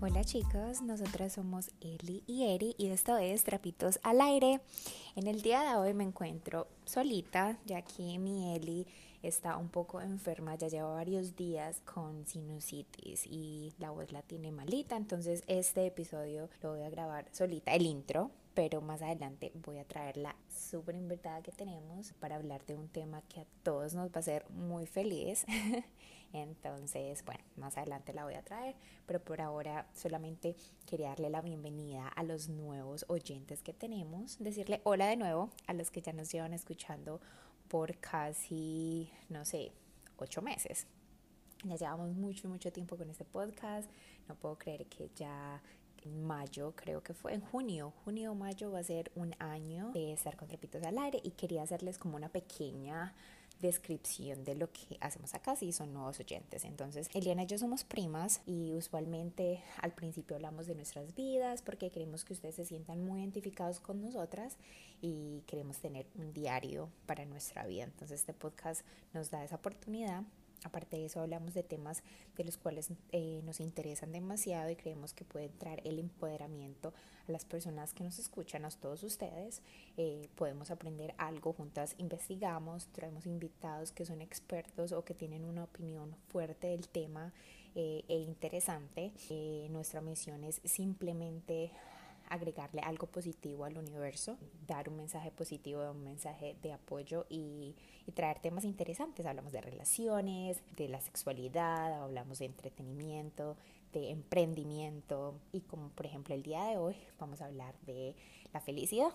Hola chicos, nosotras somos Eli y Eri y esto es Trapitos al Aire. En el día de hoy me encuentro solita, ya que mi Eli está un poco enferma, ya lleva varios días con sinusitis y la voz la tiene malita, entonces este episodio lo voy a grabar solita, el intro, pero más adelante voy a traer la súper invitada que tenemos para hablar de un tema que a todos nos va a hacer muy feliz. Entonces, bueno, más adelante la voy a traer, pero por ahora solamente quería darle la bienvenida a los nuevos oyentes que tenemos, decirle hola de nuevo a los que ya nos llevan escuchando por casi, no sé, ocho meses. Ya llevamos mucho, mucho tiempo con este podcast. No puedo creer que ya mayo, creo que fue en junio, junio o mayo va a ser un año de estar con Trapitos al Aire y quería hacerles como una pequeña descripción de lo que hacemos acá si son nuevos oyentes. Entonces, Eliana y yo somos primas y usualmente al principio hablamos de nuestras vidas porque queremos que ustedes se sientan muy identificados con nosotras y queremos tener un diario para nuestra vida. Entonces, este podcast nos da esa oportunidad Aparte de eso, hablamos de temas de los cuales eh, nos interesan demasiado y creemos que puede traer el empoderamiento a las personas que nos escuchan, a todos ustedes. Eh, podemos aprender algo juntas, investigamos, traemos invitados que son expertos o que tienen una opinión fuerte del tema eh, e interesante. nuestra misión es simplemente agregarle algo positivo al universo, dar un mensaje positivo, un mensaje de apoyo y, traer temas interesantes. Hablamos de relaciones, de la sexualidad, hablamos de entretenimiento, de emprendimiento y como por ejemplo el día de hoy vamos a hablar de la felicidad.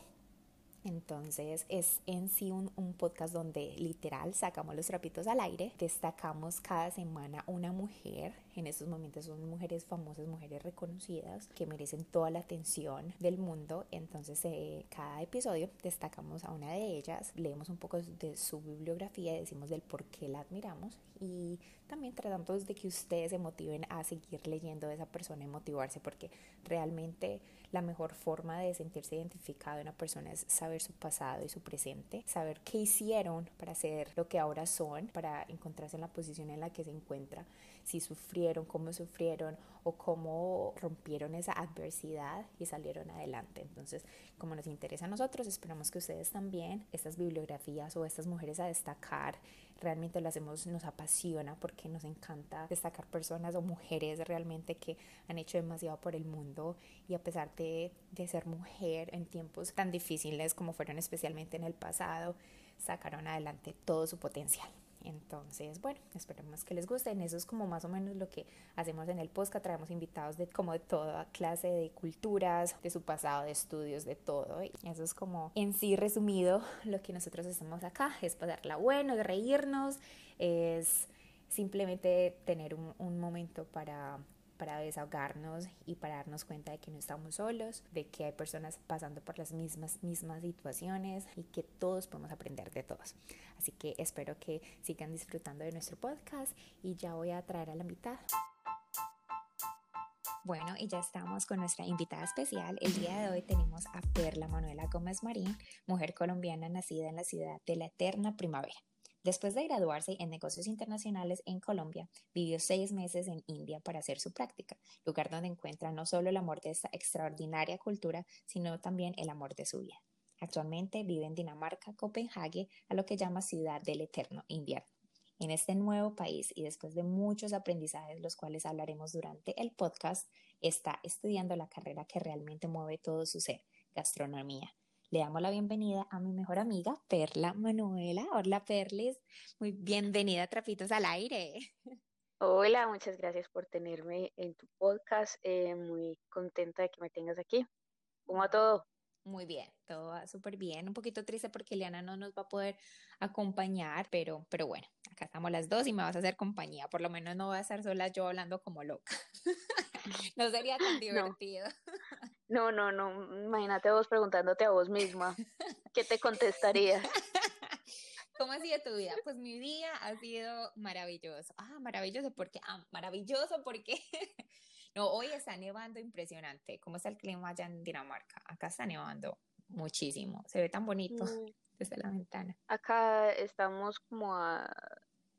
Entonces es en sí un, podcast donde literal sacamos los trapitos al aire, destacamos cada semana una mujer, en estos momentos son mujeres famosas, mujeres reconocidas que merecen toda la atención del mundo, entonces eh, cada episodio destacamos a una de ellas, leemos un poco de su bibliografía, decimos del por qué la admiramos. Y también tratamos de que ustedes se motiven a seguir leyendo de esa persona y motivarse porque realmente la mejor forma de sentirse identificado en una persona es saber su pasado y su presente, saber qué hicieron para ser lo que ahora son, para encontrarse en la posición en la que se encuentra, si sufrieron, cómo sufrieron o cómo rompieron esa adversidad y salieron adelante. Entonces, como nos interesa a nosotros, esperamos que ustedes también, estas bibliografías o estas mujeres a destacar, realmente lo hacemos, nos apasiona porque nos encanta destacar personas o mujeres realmente que han hecho demasiado por el mundo y a pesar de, de ser mujer en tiempos tan difíciles como fueron especialmente en el pasado, sacaron adelante todo su potencial. Entonces, bueno, esperemos que les guste. Eso es como más o menos lo que hacemos en el podcast. Traemos invitados de como de toda clase de culturas, de su pasado, de estudios, de todo. Y eso es como en sí resumido lo que nosotros hacemos acá. Es pasarla bueno, es reírnos, es simplemente tener un momento para para desahogarnos y para darnos cuenta de que no estamos solos, de que hay personas pasando por las mismas, mismas situaciones y que todos podemos aprender de todos. Así que espero que sigan disfrutando de nuestro podcast y ya voy a traer a la mitad. Bueno, y ya estamos con nuestra invitada especial. El día de hoy tenemos a Perla Manuela Gómez Marín, mujer colombiana nacida en la ciudad de la Eterna Primavera. Después de graduarse en negocios internacionales en Colombia, vivió seis meses en India para hacer su práctica, lugar donde encuentra no solo el amor de esta extraordinaria cultura, sino también el amor de su vida. Actualmente vive en Dinamarca, Copenhague, a lo que llama ciudad del eterno invierno. En este nuevo país y después de muchos aprendizajes, los cuales hablaremos durante el podcast, está estudiando la carrera que realmente mueve todo su ser, gastronomía. Le damos la bienvenida a mi mejor amiga, Perla Manuela. Hola, Perles. Muy bienvenida a Trapitos al Aire. Hola, muchas gracias por tenerme en tu podcast. Eh, muy contenta de que me tengas aquí. ¿Cómo va todo? Muy bien, todo va súper bien. Un poquito triste porque Eliana no nos va a poder acompañar, pero, pero bueno, acá estamos las dos y me vas a hacer compañía. Por lo menos no voy a estar sola yo hablando como loca. no sería tan divertido. No, no, no. Imagínate vos preguntándote a vos misma. ¿Qué te contestaría? ¿Cómo ha sido tu vida? Pues mi día ha sido maravilloso. Ah, maravilloso porque, ah, maravilloso porque, no, hoy está nevando impresionante. ¿Cómo está el clima allá en Dinamarca? Acá está nevando muchísimo. Se ve tan bonito mm. desde la ventana. Acá estamos como a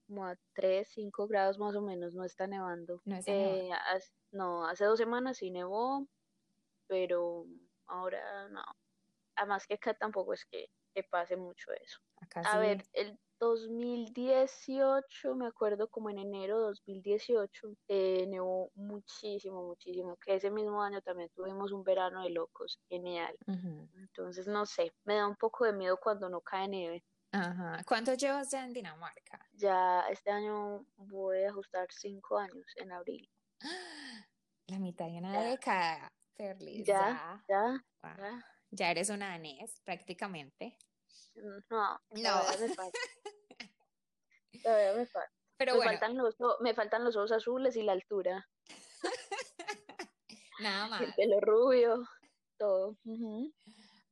como a 3, 5 grados más o menos, no está nevando. No está Eh, hace- no, hace dos semanas sí nevó, pero ahora no. Además que acá tampoco es que, que pase mucho eso. Acá A sí. ver, el 2018, me acuerdo como en enero de 2018, eh, nevó muchísimo, muchísimo, que ese mismo año también tuvimos un verano de locos, genial. Entonces, no sé, me da un poco de miedo cuando no cae nieve. Ajá. ¿Cuánto llevas ya en Dinamarca? Ya este año voy a ajustar cinco años en abril. La mitad de una década, Ya, ya, Wow. ya. Ya eres una danés, prácticamente. No, No. todavía me falta. Todavía me falta. Pero me, bueno, faltan los, me faltan los ojos azules y la altura, nada más. el pelo rubio, todo.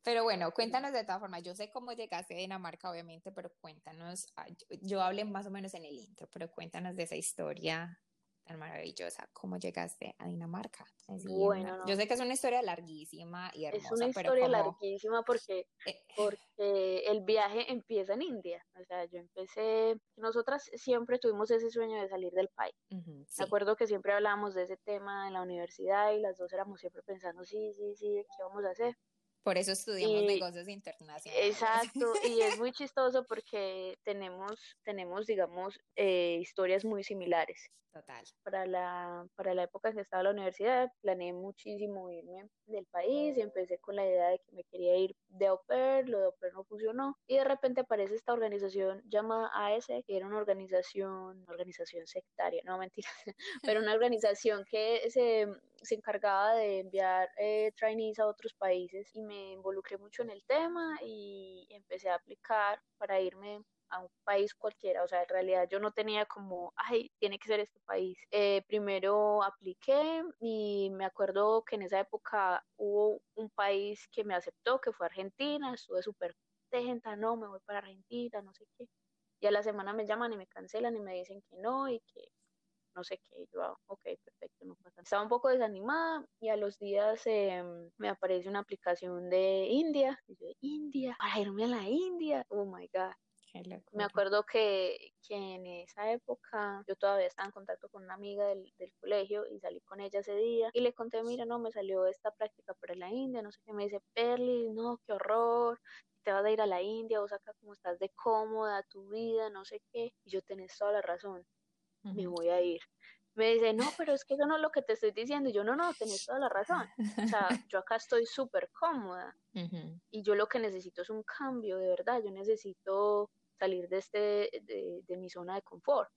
Pero bueno, cuéntanos de todas formas. Yo sé cómo llegaste a Dinamarca, obviamente, pero cuéntanos. ah, Yo, yo hablé más o menos en el intro, pero cuéntanos de esa historia tan maravillosa. ¿Cómo llegaste a Dinamarca? Así, Bueno, una- no. Yo sé que es una historia larguísima y Es hermosa, una pero historia como... larguísima porque, eh, porque el viaje empieza en India. O sea, yo empecé, nosotras siempre tuvimos ese sueño de salir del país. Me sí, acuerdo que siempre hablábamos de ese tema en la universidad y las dos éramos siempre pensando, sí, sí, sí, ¿qué vamos a hacer? Por eso estudiamos y- negocios internacionales. Exacto, y es muy chistoso porque tenemos, tenemos digamos, eh, historias muy similares. Total. Para la, para la época en que estaba en la universidad, planeé muchísimo irme del país y empecé con la idea de que me quería ir de au pair, lo de au pair no funcionó, y de repente aparece esta organización llamada AS, que era una organización, una organización sectaria, no mentira, pero una organización que se, se encargaba de enviar eh, trainees a otros países y me involucré mucho en el tema y empecé a aplicar para irme a un país cualquiera, o sea, en realidad yo no tenía como, ay, tiene que ser este país. Eh, primero apliqué y me acuerdo que en esa época hubo un país que me aceptó, que fue Argentina, estuve súper contenta, no, me voy para Argentina, no sé qué. Y a la semana me llaman y me cancelan y me dicen que no y que no sé qué. Yo, ah, ok, perfecto, no pasa. nada. Estaba un poco desanimada y a los días eh, me aparece una aplicación de India. Y yo, India, para irme a la India. Oh my God. Me acuerdo que, que en esa época yo todavía estaba en contacto con una amiga del, del colegio y salí con ella ese día y le conté, mira, no, me salió esta práctica para la India, no sé qué, me dice, Perly, no, qué horror, te vas a ir a la India, vos acá como estás de cómoda, tu vida, no sé qué, y yo tenés toda la razón, me voy a ir. Me dice, no, pero es que eso no es lo que te estoy diciendo, y yo, no, no, tenés toda la razón, o sea, yo acá estoy súper cómoda. Y yo lo que necesito es un cambio, de verdad, yo necesito salir de este de, de mi zona de confort.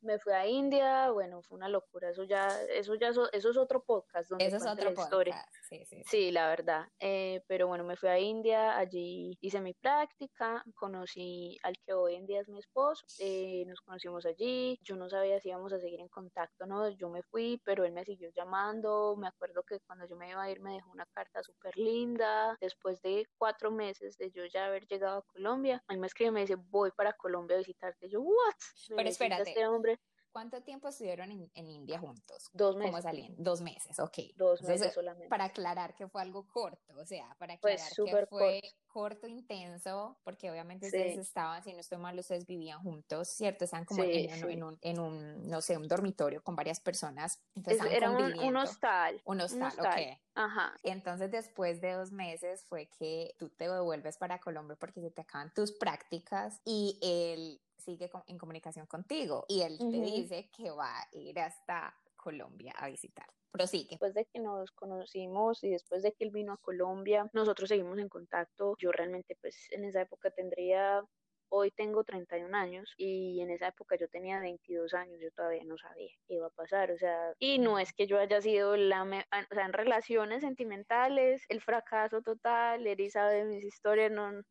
Me fui a India, bueno, fue una locura, eso ya eso ya eso, eso es otro podcast donde Eso es otro la historia. Sí, sí, sí. Sí, la verdad. Eh, pero bueno, me fui a India, allí hice mi práctica, conocí al que hoy en día es mi esposo, eh, nos conocimos allí, yo no sabía si íbamos a seguir en contacto, ¿no? Yo me fui, pero él me siguió llamando, me acuerdo que cuando yo me iba a ir me dejó una carta súper linda, después de cuatro meses de yo ya haber llegado a Colombia, él me escribe y me dice, voy para Colombia a visitarte, yo, ¿what? Me Pero necesita espérate. este hombre, ¿Cuánto tiempo estuvieron en, en India juntos? dos ¿Cómo meses, salían? Dos meses, ok. dos Entonces, meses solamente. para aclarar que fue algo corto, o sea, para aclarar que súper fue corto, intenso, porque obviamente Sí. ustedes estaban, si no estoy mal, ustedes vivían juntos, ¿cierto? Estaban como Sí, en, sí. en un, en un, no sé, un dormitorio con varias personas. Entonces Es- era un, un hostal. Un hostal, hostal. ok. Ajá, Entonces, después de dos meses fue que tú te devuelves para Colombia porque se te acaban tus prácticas y él sigue en comunicación contigo y él te dice que va a ir hasta Colombia a visitar. Prosigue. después de que nos conocimos y después de que él vino a Colombia, nosotros seguimos en contacto. Yo realmente pues en esa época tendría, hoy tengo 31 años y en esa época yo tenía 22 años, yo todavía no sabía qué iba a pasar, o sea, y no es que yo haya sido la, me- ah, o sea, en relaciones sentimentales, el fracaso total, Eri sabe de mis historias, no,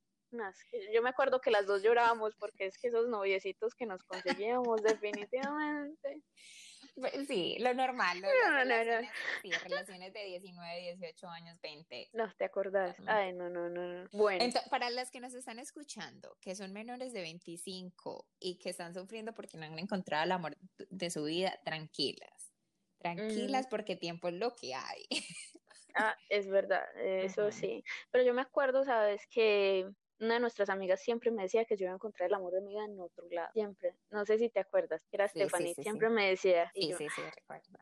yo me acuerdo que las dos llorábamos porque es que esos noviecitos que nos conseguíamos definitivamente. Pues sí, lo normal, lo No, no, no. relaciones, sí, relaciones de 19, 18 años, 20. No, ¿te acordás? Ay, no, no, no, no. Bueno. Para las que nos están escuchando, que son menores de 25 y que están sufriendo porque no han encontrado el amor de su vida, tranquilas. Tranquilas porque tiempo es lo que hay. Ah, es verdad, eso sí. Pero yo me acuerdo, sabes, que una de nuestras amigas siempre me decía que yo iba a encontrar el amor de mi vida en otro lado, siempre. No sé si te acuerdas, era Stephanie, siempre me decía. Sí, sí, sí, recuerdo.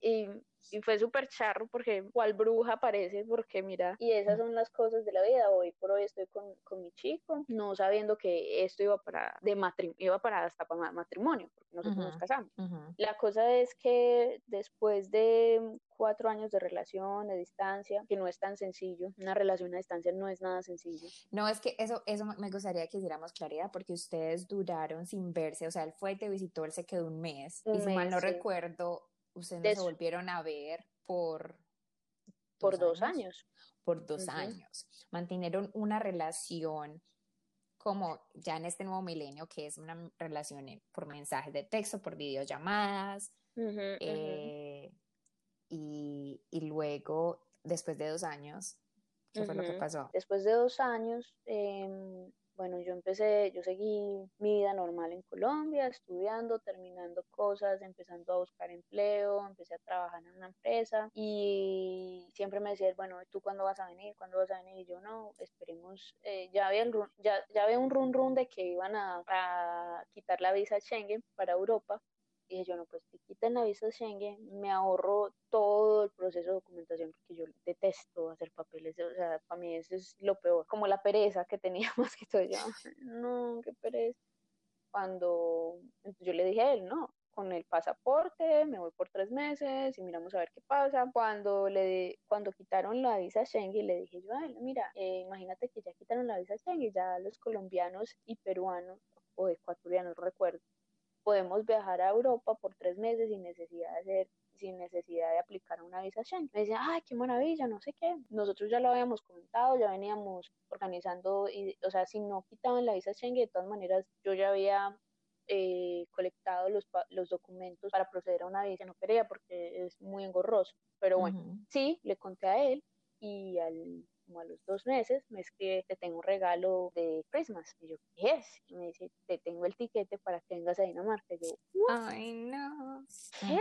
Y y fue súper charro porque cual bruja parece, porque mira, y esas son las cosas de la vida. Hoy por hoy estoy con, con mi chico, no sabiendo que esto iba para, de iba para hasta para matrimonio, porque nosotros nos casamos. La cosa es que después de cuatro años de relación, de distancia, que no es tan sencillo, una relación a distancia no es nada sencillo. No, es que eso, eso me gustaría que hiciéramos claridad, porque ustedes duraron sin verse, o sea, él fue te visitó, él se quedó un mes, y si mal no recuerdo, ustedes se volvieron a ver por... Por dos años. Por dos años. Mantuvieron una relación como ya en este nuevo milenio, que es una relación por mensajes de texto, por videollamadas. Eh, y, y, luego, después de dos años, ¿qué fue lo que pasó? Después de dos años, eh, bueno, yo empecé, yo seguí mi vida normal en Colombia, estudiando, terminando cosas, empezando a buscar empleo, empecé a trabajar en una empresa y siempre me decía, bueno, ¿tú cuándo vas a venir? ¿Cuándo vas a venir? Y yo no, esperemos, eh, ya, había el, ya, ya había un run run de que iban a, a quitar la visa Schengen para Europa dije yo, no, pues si quiten la visa Schengen, me ahorro todo el proceso de documentación, porque yo detesto hacer papeles, o sea, para mí eso es lo peor, como la pereza que tenía más que todo, yo, no, qué pereza. Cuando yo le dije a él, no, con el pasaporte, me voy por tres meses y miramos a ver qué pasa. Cuando le cuando quitaron la visa Schengen, le dije yo a él, mira, eh, imagínate que ya quitaron la visa Schengen, ya los colombianos y peruanos o ecuatorianos, recuerdo, podemos viajar a Europa por tres meses sin necesidad de hacer sin necesidad de aplicar una visa Schengen. Me decía, ay, qué maravilla, no sé qué. Nosotros ya lo habíamos comentado, ya veníamos organizando, y, o sea, si no quitaban la visa Schengen, de todas maneras, yo ya había eh, colectado los, los documentos para proceder a una visa. No quería porque es muy engorroso. Pero bueno, sí, le conté a él y al como a los dos meses, me escribe, te tengo un regalo de Christmas. Y yo, ¿qué es? Y me dice, te tengo el tiquete para que vengas a Dinamarca. Y yo, ay, no. ¿Qué?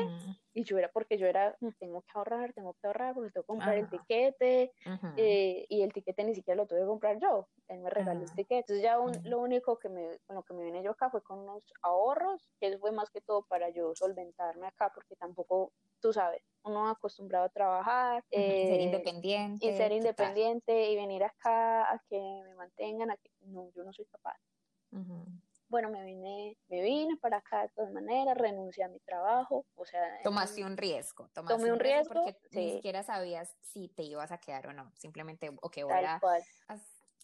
Y yo era, porque yo era, mm, tengo que ahorrar, tengo que ahorrar, porque tengo que comprar el tiquete. Eh, y el tiquete ni siquiera lo tuve que comprar yo. Él me regaló el tiquete. Entonces ya lo único que me, con lo que me vine yo acá fue con unos ahorros, que eso fue más que todo para yo solventarme acá, porque tampoco, tú sabes, uno acostumbrado a trabajar. Eh, ser independiente. Y ser independiente y venir acá a que me mantengan, a que no, yo no soy capaz. Bueno, me vine, me vine para acá de todas maneras, renuncié a mi trabajo, o sea... Tomaste un riesgo, tomaste tomé un, riesgo, porque ni siquiera sabías si te ibas a quedar o no, simplemente, ok, voy a,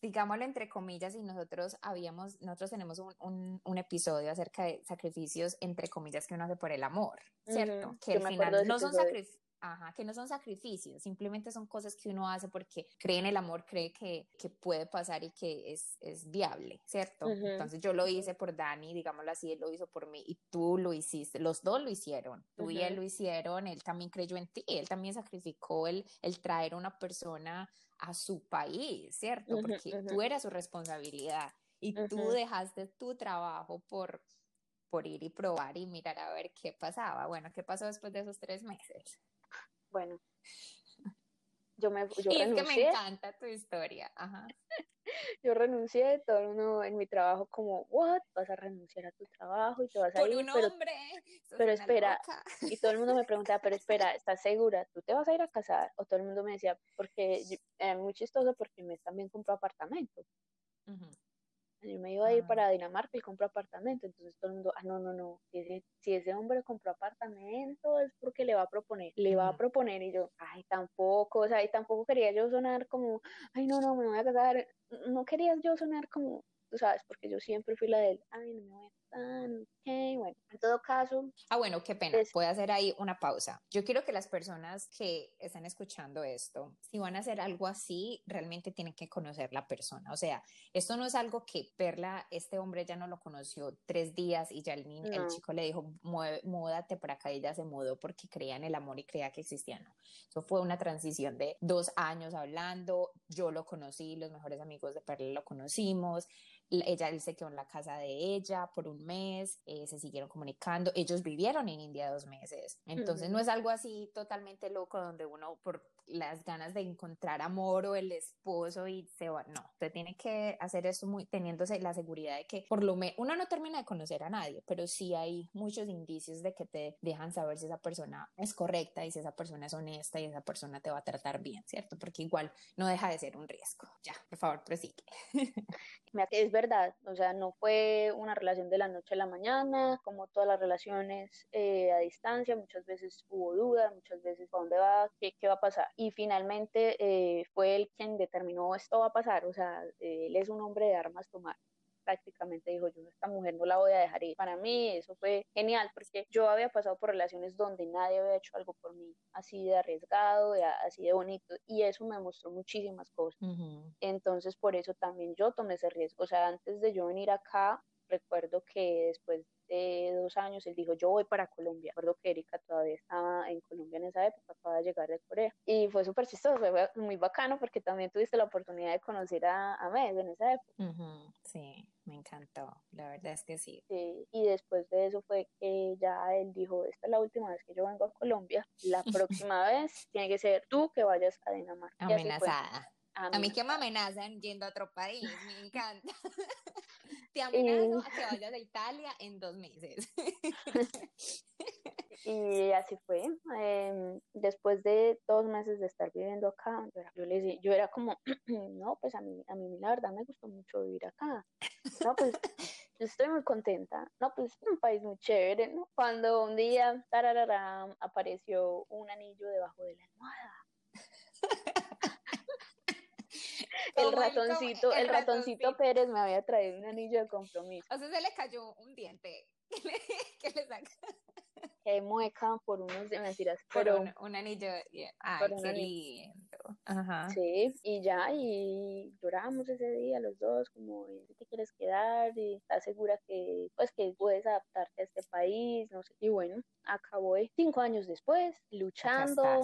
digámoslo entre comillas, y nosotros habíamos, nosotros tenemos un, un, episodio acerca de sacrificios entre comillas que uno hace por el amor, ¿cierto? Que al final no son sacrificios. Ajá, que no son sacrificios, simplemente son cosas que uno hace porque cree en el amor, cree que, que puede pasar y que es, es viable, ¿cierto? Entonces yo lo hice por Dani, digámoslo así, él lo hizo por mí y tú lo hiciste, los dos lo hicieron, tú y él lo hicieron, él también creyó en ti, él también sacrificó el, el traer a una persona a su país, ¿cierto? Porque tú eras su responsabilidad y tú dejaste tu trabajo por, por ir y probar y mirar a ver qué pasaba. Bueno, ¿qué pasó después de esos tres meses? Bueno, yo me yo y es que me encanta tu historia. Ajá. yo renuncié, todo el mundo en mi trabajo como, what, vas a renunciar a tu trabajo y te vas a ir. Un pero, hombre, pero espera, y todo el mundo me preguntaba, pero espera, ¿estás segura? ¿Tú te vas a ir a casar? O todo el mundo me decía, porque es eh, muy chistoso porque me también compró apartamento. Yo me iba a ir ah. para Dinamarca y compró apartamento. Entonces todo el mundo, ah, no, no, no. Si ese, si ese hombre compró apartamento es porque le va a proponer. Le va a proponer. Y yo, ay, tampoco. O sea, y tampoco quería yo sonar como, ay, no, no, me voy a casar. No quería yo sonar como, tú sabes, porque yo siempre fui la del, ay, no me voy a ok, bueno, en todo caso. Ah, bueno, qué pena, voy a hacer ahí una pausa. Yo quiero que las personas que están escuchando esto, si van a hacer algo así, realmente tienen que conocer la persona. O sea, esto no es algo que Perla, este hombre ya no lo conoció tres días y ya el, niño, el chico le dijo, múdate para acá y ya se mudó porque creía en el amor y creía que existía, no. Eso fue una transición de dos años hablando, yo lo conocí, los mejores amigos de Perla lo conocimos, ella, él se quedó en la casa de ella por un mes, eh, se siguieron comunicando, ellos vivieron en India dos meses, entonces no es algo así totalmente loco donde uno por las ganas de encontrar amor o el esposo y se va, no, usted tiene que hacer eso muy teniéndose la seguridad de que por lo menos uno no termina de conocer a nadie, pero sí hay muchos indicios de que te dejan saber si esa persona es correcta y si esa persona es honesta y esa persona te va a tratar bien, ¿cierto? Porque igual no deja de ser un riesgo. Ya, por favor, prosigue. Es verdad, o sea, no fue una relación de la noche a la mañana, como todas las relaciones eh, a distancia, muchas veces hubo dudas, muchas veces, ¿a dónde va? ¿Qué, qué va a pasar? Y finalmente eh, fue él quien determinó esto va a pasar, o sea, él es un hombre de armas tomar prácticamente dijo yo esta mujer no la voy a dejar ir. Para mí eso fue genial porque yo había pasado por relaciones donde nadie había hecho algo por mí así de arriesgado, así de bonito y eso me mostró muchísimas cosas. Entonces por eso también yo tomé ese riesgo. O sea, antes de yo venir acá, recuerdo que después de dos años él dijo, yo voy para Colombia. Recuerdo que Erika todavía estaba en Colombia en esa época, acaba de llegar de Corea. Y fue súper chistoso, fue muy bacano porque también tuviste la oportunidad de conocer a, a en esa época. Sí, me encantó, la verdad es que sí. sí. Y después de eso fue que ya él dijo, esta es la última vez que yo vengo a Colombia, la próxima vez tiene que ser tú que vayas a Dinamarca. Amenazada. A mí, que me amenazan yendo a otro país, me encanta. Te amenazo a que vayas a Italia en dos meses. y así fue. Em, después de dos meses de estar viviendo acá, yo, le yo era como, no, pues a mí, a mí la verdad me gustó mucho vivir acá. No, pues yo estoy muy contenta. No, pues es un país muy chévere, ¿no? Cuando un día, tararara, apareció un anillo debajo de la almohada el ratoncito, el, ratoncito, Pérez me había traído un anillo de compromiso. O sea, se le cayó un diente. ¿Qué le, saca? Que mueca por unos de mentiras. Por un, anillo. Ay, qué lindo. Ajá. Sí, y ya, y lloramos ese día los dos, como, ¿qué te quieres quedar? Y estás segura que, pues, que puedes adaptarte a este país, no sé. Y bueno, acabó cinco años después, luchando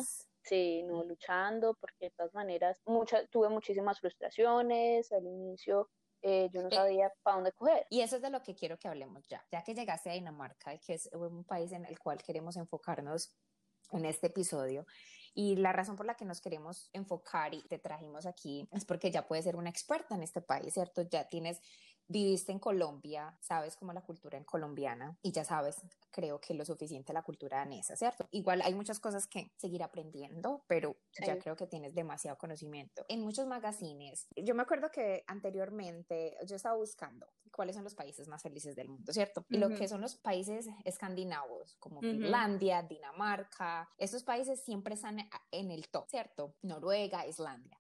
Sí, no luchando, porque de todas maneras muchas, tuve muchísimas frustraciones al inicio. Eh, yo no sabía para dónde coger. Y eso es de lo que quiero que hablemos ya. Ya que llegaste a Dinamarca, que es un país en el cual queremos enfocarnos en este episodio. Y la razón por la que nos queremos enfocar y te trajimos aquí es porque ya puedes ser una experta en este país, ¿cierto? Ya tienes viviste en Colombia, sabes cómo la cultura en colombiana y ya sabes, creo que lo suficiente la cultura danesa, ¿cierto? Igual hay muchas cosas que seguir aprendiendo, pero ya creo que tienes demasiado conocimiento. En muchos magazines, yo me acuerdo que anteriormente yo estaba buscando cuáles son los países más felices del mundo, ¿cierto? Y lo que son los países escandinavos, como Finlandia, Dinamarca, estos países siempre están en el top, ¿cierto? Noruega, Islandia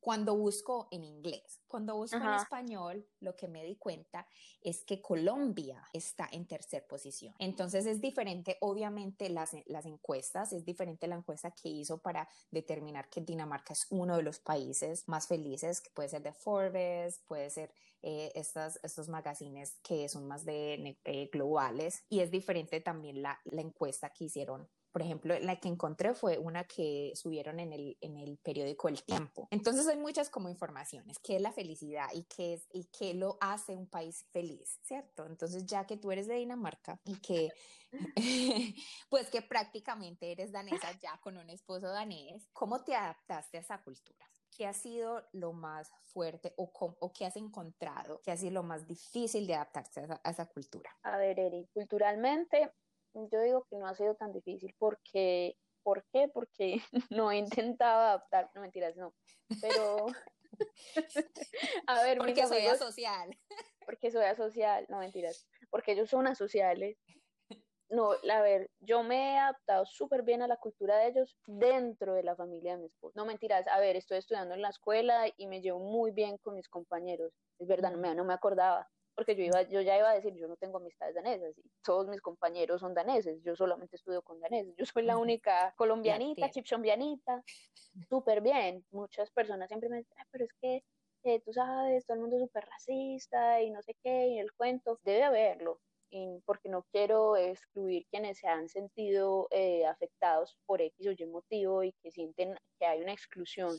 cuando busco en inglés. Cuando busco en español, lo que me di cuenta es que Colombia está en tercer posición. Entonces es diferente, obviamente, las, las encuestas, es diferente la encuesta que hizo para determinar que Dinamarca es uno de los países más felices, que puede ser de Forbes, puede ser eh, estas, estos magazines que son más de eh, globales, y es diferente también la, la encuesta que hicieron por ejemplo, la que encontré fue una que subieron en el, en el periódico El Tiempo. Entonces hay muchas como informaciones, qué es la felicidad y qué, es, y qué lo hace un país feliz, ¿cierto? Entonces ya que tú eres de Dinamarca y que pues que prácticamente eres danesa ya con un esposo danés, ¿cómo te adaptaste a esa cultura? ¿Qué ha sido lo más fuerte o, o qué has encontrado? ¿Qué ha sido lo más difícil de adaptarse a esa, a esa cultura? A ver, Eri, culturalmente yo digo que no ha sido tan difícil porque, ¿por qué? Porque no he intentado adaptar, no mentiras, no, pero, a ver, porque soy asocial. Porque soy asocial, no mentiras, porque ellos son asociales. No, a ver, yo me he adaptado súper bien a la cultura de ellos dentro de la familia de mi esposo. No mentiras, a ver, estoy estudiando en la escuela y me llevo muy bien con mis compañeros. Es verdad, no me, no me acordaba porque yo, iba, yo ya iba a decir, yo no tengo amistades danesas y todos mis compañeros son daneses, yo solamente estudio con daneses, yo soy la única colombianita, chipchombianita, súper bien. Muchas personas siempre me dicen, pero es que eh, tú sabes, todo el mundo es súper racista y no sé qué, y el cuento, debe haberlo, porque no quiero excluir quienes se han sentido eh, afectados por X o Y motivo y que sienten que hay una exclusión,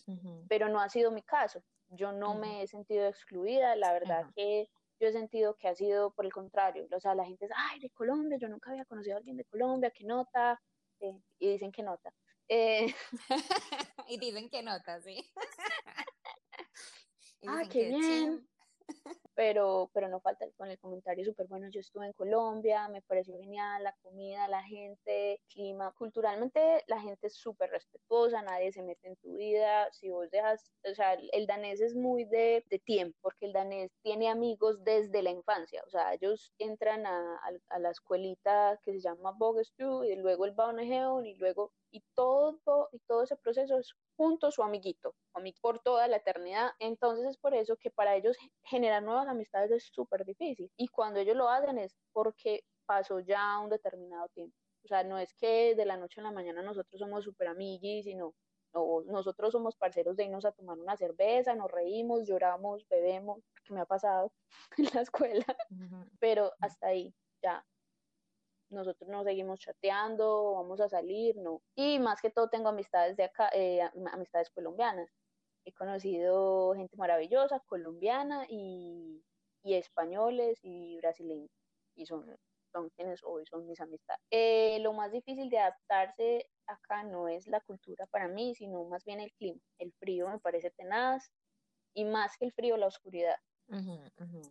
pero no ha sido mi caso. Yo no me he sentido excluida, la verdad que yo he sentido que ha sido por el contrario. O sea, la gente es, ay, de Colombia, yo nunca había conocido a alguien de Colombia, ¿qué nota? Eh, y dicen que nota. Eh, y dicen que nota, sí. ah, qué bien pero, pero no falta con el comentario súper bueno. Yo estuve en Colombia, me pareció genial la comida, la gente, clima. Culturalmente la gente es súper respetuosa, nadie se mete en tu vida. Si vos dejas, o sea, el danés es muy de, de tiempo, porque el danés tiene amigos desde la infancia. O sea, ellos entran a, a, la escuelita que se llama Bogestu y luego el Bauneheon y luego y todo, y todo ese proceso es junto a su amiguito, por toda la eternidad. Entonces es por eso que para ellos generar nuevas amistades es súper difícil. Y cuando ellos lo hacen es porque pasó ya un determinado tiempo. O sea, no es que de la noche a la mañana nosotros somos súper amiguis, sino no, nosotros somos parceros de irnos a tomar una cerveza, nos reímos, lloramos, bebemos, que me ha pasado en la escuela, pero hasta ahí ya nosotros no seguimos chateando, vamos a salir, no. Y más que todo tengo amistades de acá, eh, amistades colombianas. He conocido gente maravillosa, colombiana y, y españoles y brasileños. Y son, son quienes hoy son mis amistades. Eh, lo más difícil de adaptarse acá no es la cultura para mí, sino más bien el clima. El frío me parece tenaz y más que el frío, la oscuridad.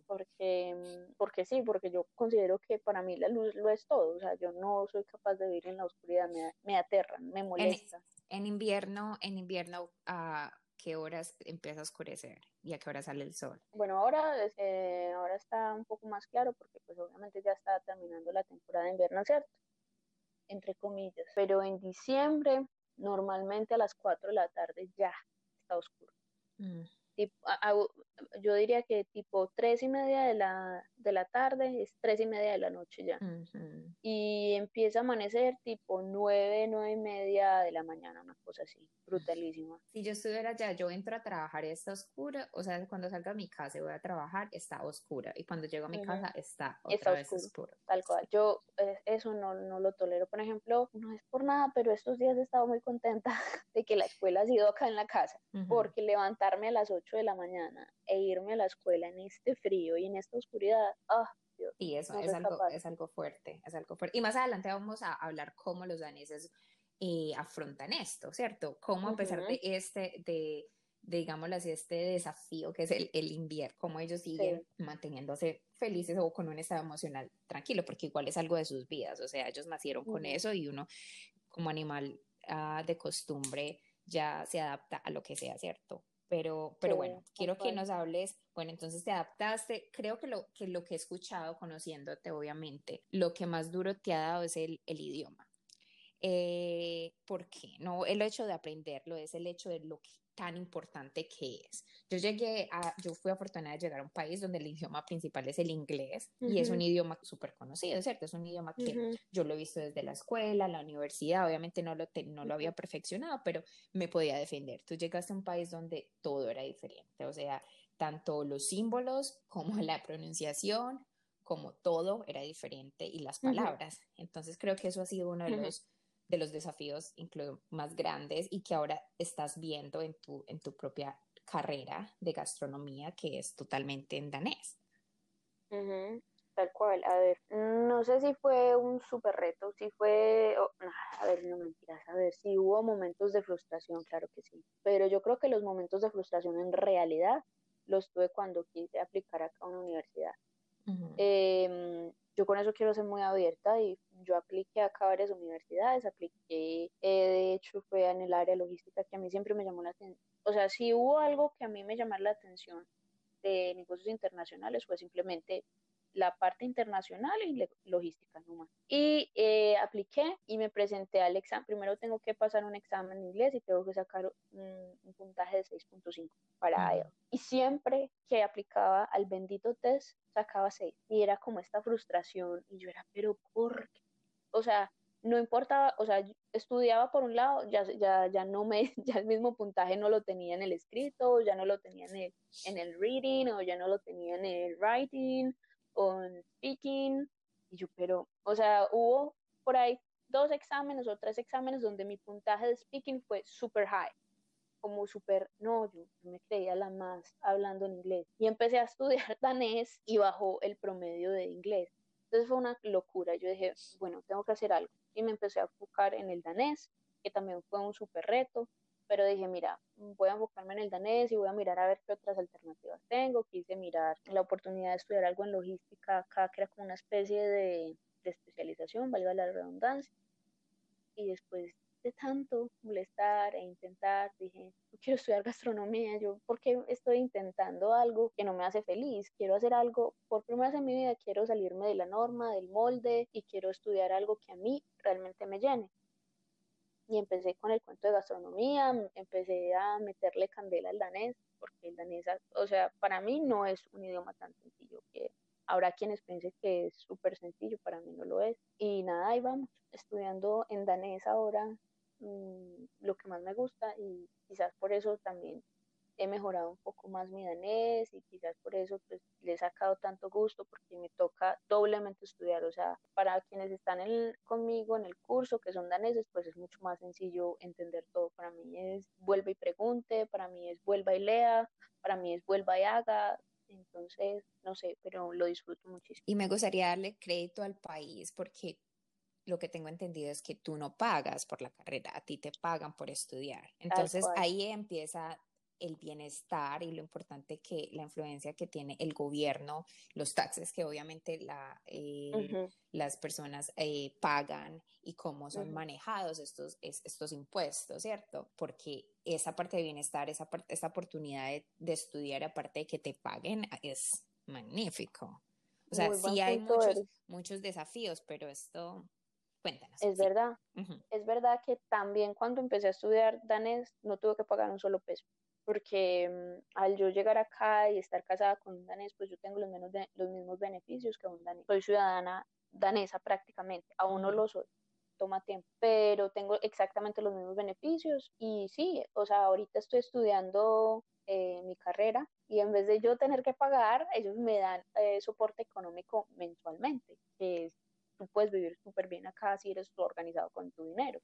Porque, mm, porque sí, porque yo considero que para mí la luz lo es todo, o sea, yo no soy capaz de vivir en la oscuridad, me, me aterra, me molesta. En, invierno, en invierno, ¿a qué horas empieza a oscurecer y a qué hora sale el sol? Bueno, ahora, eh, ahora está un poco más claro porque pues obviamente ya está terminando la temporada de invierno, ¿cierto? Entre comillas, pero en diciembre normalmente a las 4 de la tarde ya está oscuro. Mm yo diría que tipo tres y media de la, de la tarde es tres y media de la noche ya. Y empieza a amanecer tipo nueve, nueve y media de la mañana, una cosa así, brutalísima. Si yo estuviera allá, yo entro a trabajar y está oscura, o sea, cuando salga a mi casa y voy a trabajar, está oscura. Y cuando llego a mi casa, está otra vez oscura. Tal cual. Yo eh, eso no, no lo tolero. Por ejemplo, no es por nada, pero estos días he estado muy contenta de que la escuela ha sido acá en la casa, porque levantarme a las 8 de la mañana e irme a la escuela en este frío y en esta oscuridad, ah, Dios, sí, eso es, algo, es algo fuerte, es algo fuerte. Y más adelante vamos a hablar cómo los daneses eh, afrontan esto, ¿cierto? Cómo a pesar de este, de, digámoslo así, este desafío que es el, el invierno, cómo ellos siguen manteniéndose felices o con un estado emocional tranquilo, porque igual es algo de sus vidas, o sea, ellos nacieron con eso y uno como animal ah, de costumbre ya se adapta a lo que sea, ¿cierto? Pero, pero bueno, quiero que nos hables, bueno, entonces te adaptaste, creo que lo, que lo que he escuchado, conociéndote obviamente, lo que más duro te ha dado es el, el idioma. Eh, ¿Por qué? No el hecho de aprenderlo, es el hecho de lo que tan importante que es. Yo llegué a, yo fui afortunada de llegar a un país donde el idioma principal es el inglés y es un idioma súper conocido, ¿cierto? Es un idioma que yo lo he visto desde la escuela, la universidad, obviamente no lo, no lo había perfeccionado, pero me podía defender. Tú llegaste a un país donde todo era diferente, o sea, tanto los símbolos como la pronunciación, como todo era diferente y las palabras. Entonces creo que eso ha sido uno de los de los desafíos incluso más grandes y que ahora estás viendo en tu, en tu propia carrera de gastronomía que es totalmente en danés. Tal cual, a ver, no sé si fue un súper reto, si fue, a ver, no mentiras, a ver, si hubo momentos de frustración, claro que sí, pero yo creo que los momentos de frustración en realidad los tuve cuando quise aplicar acá a una universidad yo con eso quiero ser muy abierta y yo apliqué acá a varias universidades, apliqué, eh, de hecho fue en el área logística que a mí siempre me llamó la atención, o sea, si hubo algo que a mí me llamó la atención de negocios internacionales fue simplemente la parte internacional y logística nomás. Y eh, apliqué y me presenté al examen. Primero tengo que pasar un examen en inglés y tengo que sacar un, puntaje de 6.5 para IELTS. Y siempre que aplicaba al bendito test, sacaba 6. Y era como esta frustración. Y yo era, pero ¿por qué? O sea, no importaba, o sea, estudiaba por un lado, ya, ya, ya no me, ya el mismo puntaje no lo tenía en el escrito, ya no lo tenía en el, en el reading, o ya no lo tenía en el writing, con speaking, y yo, pero, o sea, hubo por ahí dos exámenes o tres exámenes donde mi puntaje de speaking fue super high. como súper, no, yo, me creía la más hablando en inglés. Y empecé a estudiar danés y bajó el promedio de inglés. Entonces fue una locura. Yo dije, bueno, tengo que hacer algo. Y me empecé a enfocar en el danés, que también fue un súper reto. Pero dije, mira, voy a enfocarme en el danés y voy a mirar a ver qué otras alternativas tengo. Quise mirar la oportunidad de estudiar algo en logística acá, que era como una especie de, de especialización, valga la redundancia. Y después de tanto molestar e intentar, dije, no quiero estudiar gastronomía, yo, ¿por qué estoy intentando algo que no me hace feliz? Quiero hacer algo, por primera vez en mi vida, quiero salirme de la norma, del molde y quiero estudiar algo que a mí realmente me llene. Y empecé con el cuento de gastronomía, empecé a meterle candela al danés, porque el danés, o sea, para mí no es un idioma tan sencillo que Habrá quienes piensen que es súper sencillo, para mí no lo es. Y nada, ahí vamos, estudiando en danés ahora, Mm, lo que más me gusta y quizás por eso también he mejorado un poco más mi danés y quizás por eso pues le he sacado tanto gusto porque me toca doblemente estudiar, o sea, para quienes están conmigo en el curso que son daneses, pues es mucho más sencillo entender todo, para mí es vuelva y pregunte, para mí es vuelva y lea, para mí es vuelva y haga, entonces, no sé, pero lo disfruto muchísimo. Y me gustaría darle crédito al país porque lo que tengo entendido es que tú no pagas por la carrera, a ti te pagan por estudiar. Entonces ahí empieza el bienestar y lo importante que la influencia que tiene el gobierno, los taxes que obviamente la, eh, las personas eh, pagan y cómo son manejados estos, estos impuestos, ¿cierto? Porque esa parte de bienestar, esa, esa oportunidad de, estudiar, aparte de que te paguen, es magnífico. O sea, sí hay muchos, muchos desafíos, pero esto Cuéntanos. Es verdad. Es verdad que también cuando empecé a estudiar danés no tuve que pagar un solo peso, porque mm, al yo llegar acá y estar casada con un danés, pues yo tengo los, menos los mismos beneficios que un danés. Soy ciudadana danesa prácticamente, aún no lo soy, toma tiempo, pero tengo exactamente los mismos beneficios y sí, o sea, ahorita estoy estudiando eh, mi carrera y en vez de yo tener que pagar, ellos me dan eh, soporte económico mensualmente, que es tú puedes vivir súper bien acá si eres organizado con tu dinero.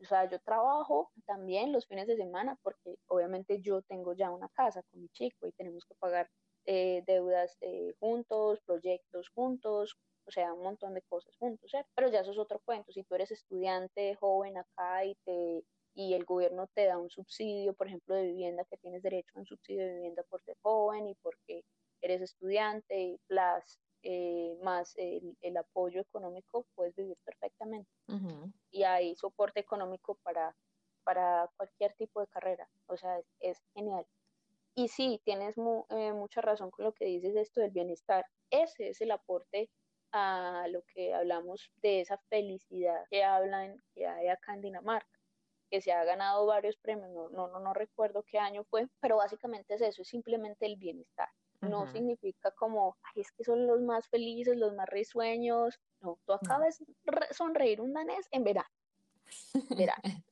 O sea, yo trabajo también los fines de semana porque obviamente yo tengo ya una casa con mi chico y tenemos que pagar eh, deudas eh, juntos, proyectos juntos, o sea, un montón de cosas juntos. Pero ya eso es otro cuento. Si tú eres estudiante joven acá y te y el gobierno te da un subsidio, por ejemplo, de vivienda, que tienes derecho a un subsidio de vivienda por ser joven y porque eres estudiante, y las eh, más el, apoyo económico, puedes vivir perfectamente. Y hay soporte económico para, para cualquier tipo de carrera. O sea, es, genial. Y sí, tienes eh, mucha razón con lo que dices esto del bienestar. Ese es el aporte a lo que hablamos de esa felicidad que hablan que hay acá en Dinamarca que se ha ganado varios premios, no, no, no, no recuerdo qué año fue, pero básicamente es eso, es simplemente el bienestar. No significa como, ay, es que son los más felices, los más risueños. No, tú acabas de sonreír un danés en verano. verano.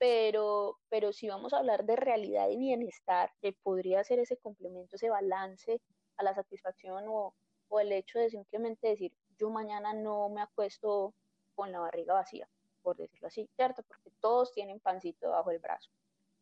pero, pero si vamos a hablar de realidad y bienestar, que podría ser ese complemento, ese balance a la satisfacción o, o el hecho de simplemente decir, yo mañana no me acuesto con la barriga vacía, por decirlo así, ¿cierto? Porque todos tienen pancito debajo del brazo,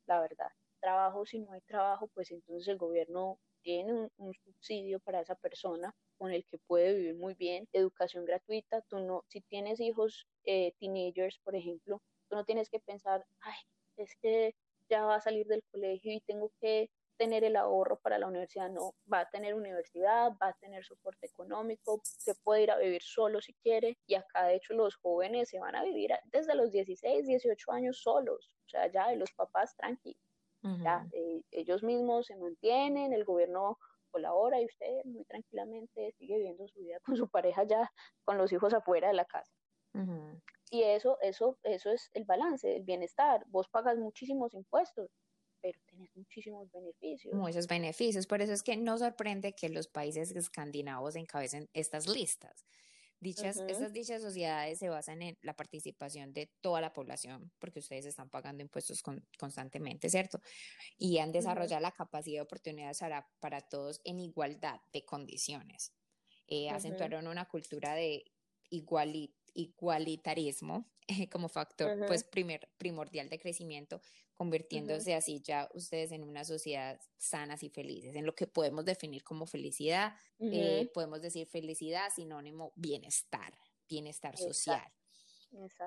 la verdad. Trabajo, si no hay trabajo, pues entonces el gobierno tiene un, subsidio para esa persona con el que puede vivir muy bien, educación gratuita, tú no, si tienes hijos eh, teenagers, por ejemplo, tú no tienes que pensar, ay, es que ya va a salir del colegio y tengo que tener el ahorro para la universidad, no, va a tener universidad, va a tener soporte económico, se puede ir a vivir solo si quiere y acá de hecho los jóvenes se van a vivir desde los 16, 18 años solos, o sea, ya de los papás tranquilos. Eh, ellos mismos se mantienen, el gobierno colabora y usted muy tranquilamente sigue viviendo su vida con su pareja ya, con los hijos afuera de la casa. Y eso, eso, eso es el balance, el bienestar. Vos pagas muchísimos impuestos, pero tenés muchísimos beneficios. Muchos beneficios, por eso es que no sorprende que los países escandinavos encabecen estas listas. Dichas, Estas dichas sociedades se basan en la participación de toda la población, porque ustedes están pagando impuestos constantemente, ¿cierto? Y han desarrollado la capacidad de oportunidades para, para todos en igualdad de condiciones. Eh, acentuaron una cultura de igualitarismo como factor pues primer, primordial de crecimiento, convirtiéndose así ya ustedes en una sociedad sanas y felices, en lo que podemos definir como felicidad, eh, podemos decir felicidad sinónimo bienestar, bienestar social.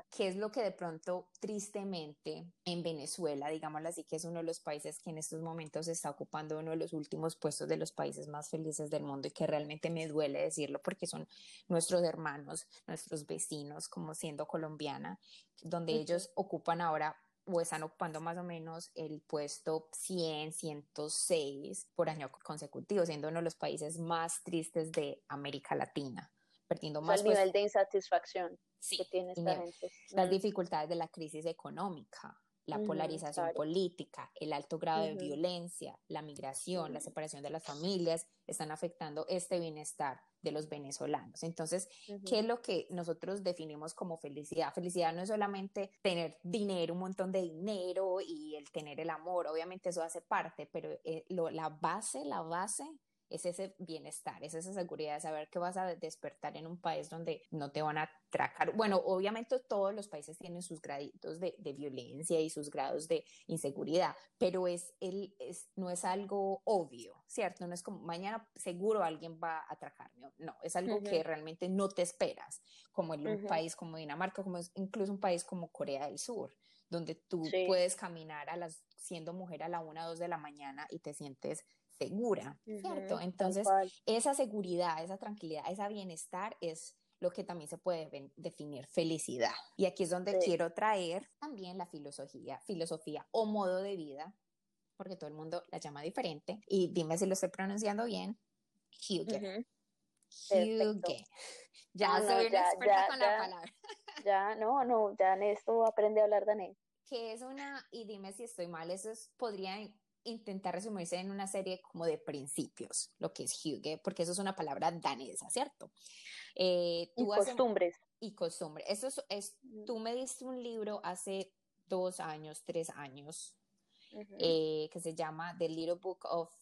¿Qué es lo que de pronto, tristemente, en Venezuela, digámoslo así, que es uno de los países que en estos momentos está ocupando uno de los últimos puestos de los países más felices del mundo y que realmente me duele decirlo porque son nuestros hermanos, nuestros vecinos, como siendo colombiana, donde ellos ocupan ahora o están ocupando más o menos el puesto 100, 106 por año consecutivo, siendo uno de los países más tristes de América Latina, perdiendo más. el nivel de insatisfacción que tiene esta gente. Las dificultades de la crisis económica, la polarización política, el alto grado de violencia, la migración, la separación de las familias, están afectando este bienestar de los venezolanos. Entonces, ¿qué es lo que nosotros definimos como felicidad? Felicidad no es solamente tener dinero, un montón de dinero y el tener el amor, obviamente eso hace parte, pero eh, la base, la base es ese bienestar, es esa seguridad de saber que vas a despertar en un país donde no te van a atracar. Bueno, obviamente todos los países tienen sus graditos de, violencia y sus grados de inseguridad, pero es el, es, no es algo obvio, ¿cierto? No es como mañana seguro alguien va a atracarme. No, es algo que realmente no te esperas, como en un país como Dinamarca, como incluso un país como Corea del Sur donde tú puedes caminar a las, siendo mujer a la una o dos de la mañana y te sientes segura, ¿cierto? Entonces, esa seguridad, esa tranquilidad, ese bienestar es lo que también se puede definir felicidad. Y aquí es donde quiero traer también la filosofía, filosofía o modo de vida, porque todo el mundo la llama diferente. Y dime si lo estoy pronunciando bien. Hugo. Ya ah, soy una experta con la palabra. Ya, no, no, ya en esto aprende a hablar danés. Que es una, y dime si estoy mal, eso podría intentar resumirse en una serie como de principios, lo que es Hugo, porque eso es una palabra danesa, ¿cierto? Eh, y costumbres. Y costumbres. Eso es, tú me diste un libro hace dos años, tres años, eh, que se llama The Little Book of